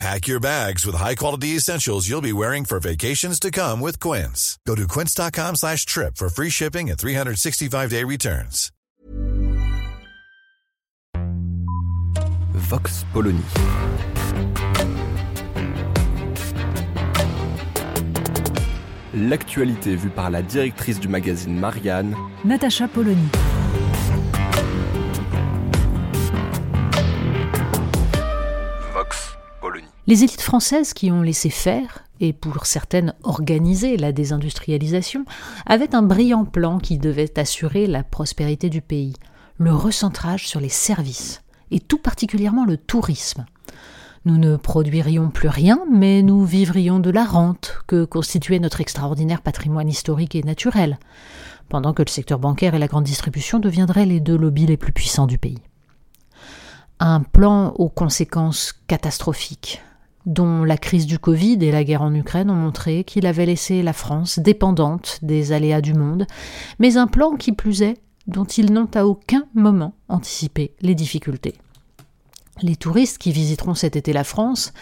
Pack your bags with high-quality essentials you'll be wearing for vacations to come with Quince. Go to quince.com slash trip for free shipping and 365-day returns. Vox Polony. L'actualité vue par la directrice du magazine Marianne, Natacha Polony. Les élites françaises qui ont laissé faire, et pour certaines organisé la désindustrialisation, avaient un brillant plan qui devait assurer la prospérité du pays, le recentrage sur les services, et tout particulièrement le tourisme. Nous ne produirions plus rien, mais nous vivrions de la rente que constituait notre extraordinaire patrimoine historique et naturel, pendant que le secteur bancaire et la grande distribution deviendraient les deux lobbies les plus puissants du pays. Un plan aux conséquences catastrophiques, dont la crise du Covid et la guerre en Ukraine ont montré qu'il avait laissé la France dépendante des aléas du monde, mais un plan qui plus est, dont ils n'ont à aucun moment anticipé les difficultés. Les touristes qui visiteront cet été la France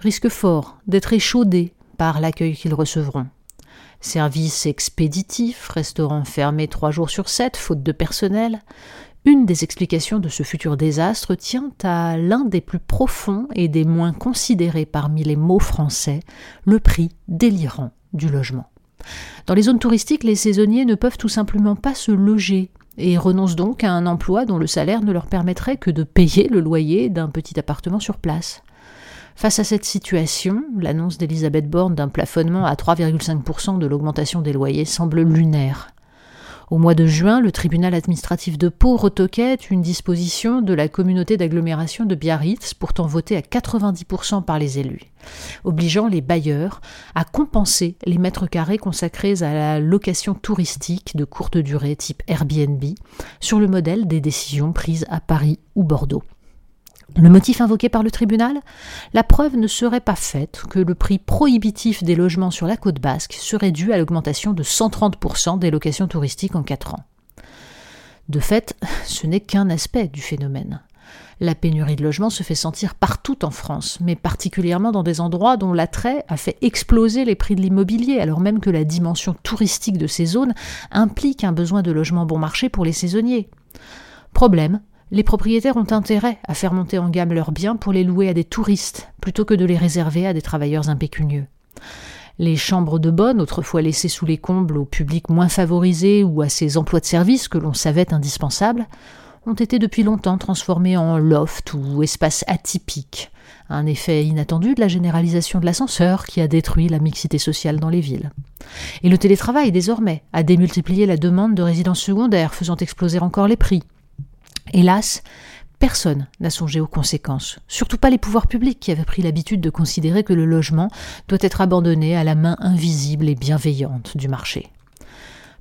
risquent fort d'être échaudés par l'accueil qu'ils recevront. Services expéditifs, restaurants fermés trois jours sur sept, faute de personnel. Une des explications de ce futur désastre tient à l'un des plus profonds et des moins considérés parmi les mots français, le prix délirant du logement. Dans les zones touristiques, les saisonniers ne peuvent tout simplement pas se loger et renoncent donc à un emploi dont le salaire ne leur permettrait que de payer le loyer d'un petit appartement sur place. Face à cette situation, l'annonce d'Elisabeth Borne d'un plafonnement à 3,5% de l'augmentation des loyers semble lunaire. Au mois de juin, le tribunal administratif de Pau retoquait une disposition de la communauté d'agglomération de Biarritz, pourtant votée à 90% par les élus, obligeant les bailleurs à compenser les mètres carrés consacrés à la location touristique de courte durée type Airbnb, sur le modèle des décisions prises à Paris ou Bordeaux. Le motif invoqué par le tribunal La preuve ne serait pas faite que le prix prohibitif des logements sur la côte basque serait dû à l'augmentation de 130% des locations touristiques en 4 ans. De fait, ce n'est qu'un aspect du phénomène. La pénurie de logements se fait sentir partout en France, mais particulièrement dans des endroits dont l'attrait a fait exploser les prix de l'immobilier, alors même que la dimension touristique de ces zones implique un besoin de logements bon marché pour les saisonniers. Problème, les propriétaires ont intérêt à faire monter en gamme leurs biens pour les louer à des touristes, plutôt que de les réserver à des travailleurs impécunieux. Les chambres de bonne, autrefois laissées sous les combles au public moins favorisé ou à ces emplois de service que l'on savait indispensables, ont été depuis longtemps transformés en loft ou espaces atypiques, un effet inattendu de la généralisation de l'ascenseur qui a détruit la mixité sociale dans les villes. Et le télétravail, désormais, a démultiplié la demande de résidences secondaires, faisant exploser encore les prix. Hélas, personne n'a songé aux conséquences, surtout pas les pouvoirs publics qui avaient pris l'habitude de considérer que le logement doit être abandonné à la main invisible et bienveillante du marché.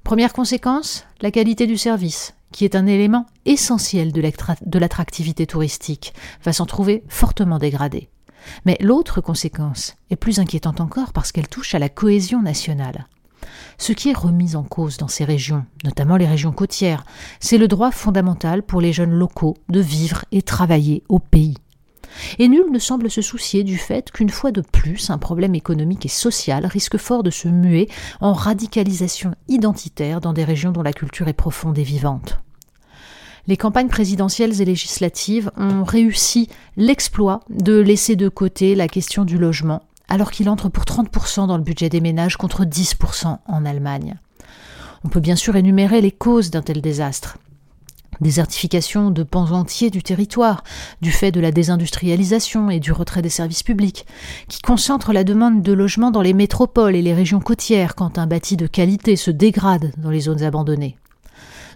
Première conséquence, la qualité du service, qui est un élément essentiel de l'attractivité touristique, va s'en trouver fortement dégradée. Mais l'autre conséquence est plus inquiétante encore parce qu'elle touche à la cohésion nationale. Ce qui est remis en cause dans ces régions, notamment les régions côtières, c'est le droit fondamental pour les jeunes locaux de vivre et travailler au pays. Et nul ne semble se soucier du fait qu'une fois de plus, un problème économique et social risque fort de se muer en radicalisation identitaire dans des régions dont la culture est profonde et vivante. Les campagnes présidentielles et législatives ont réussi l'exploit de laisser de côté la question du logement alors qu'il entre pour 30% dans le budget des ménages contre 10% en Allemagne. On peut bien sûr énumérer les causes d'un tel désastre. Désertification de pans entiers du territoire, du fait de la désindustrialisation et du retrait des services publics, qui concentrent la demande de logement dans les métropoles et les régions côtières quand un bâti de qualité se dégrade dans les zones abandonnées.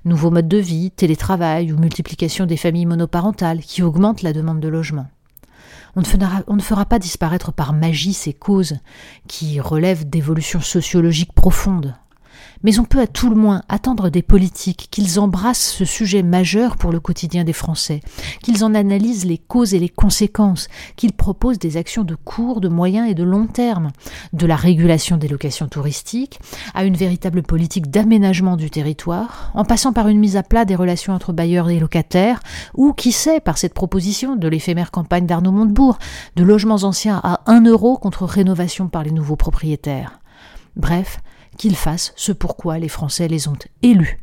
Nouveaux modes de vie, télétravail ou multiplication des familles monoparentales qui augmentent la demande de logement. On ne, fera, pas disparaître par magie ces causes qui relèvent d'évolutions sociologiques profondes. Mais on peut à tout le moins attendre des politiques qu'ils embrassent ce sujet majeur pour le quotidien des Français, qu'ils en analysent les causes et les conséquences, qu'ils proposent des actions de court, de moyen et de long terme, de la régulation des locations touristiques à une véritable politique d'aménagement du territoire, en passant par une mise à plat des relations entre bailleurs et locataires, ou qui sait, par cette proposition de l'éphémère campagne d'Arnaud Montebourg, de logements anciens à 1 euro contre rénovation par les nouveaux propriétaires. Bref, qu'ils fassent ce pourquoi les Français les ont élus,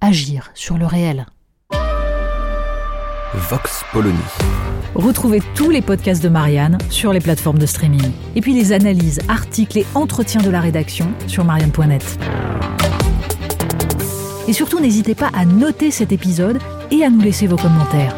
agir sur le réel. Vox Polony. Retrouvez tous les podcasts de Marianne sur les plateformes de streaming. Et puis les analyses, articles et entretiens de la rédaction sur marianne.net. Et surtout, n'hésitez pas à noter cet épisode et à nous laisser vos commentaires.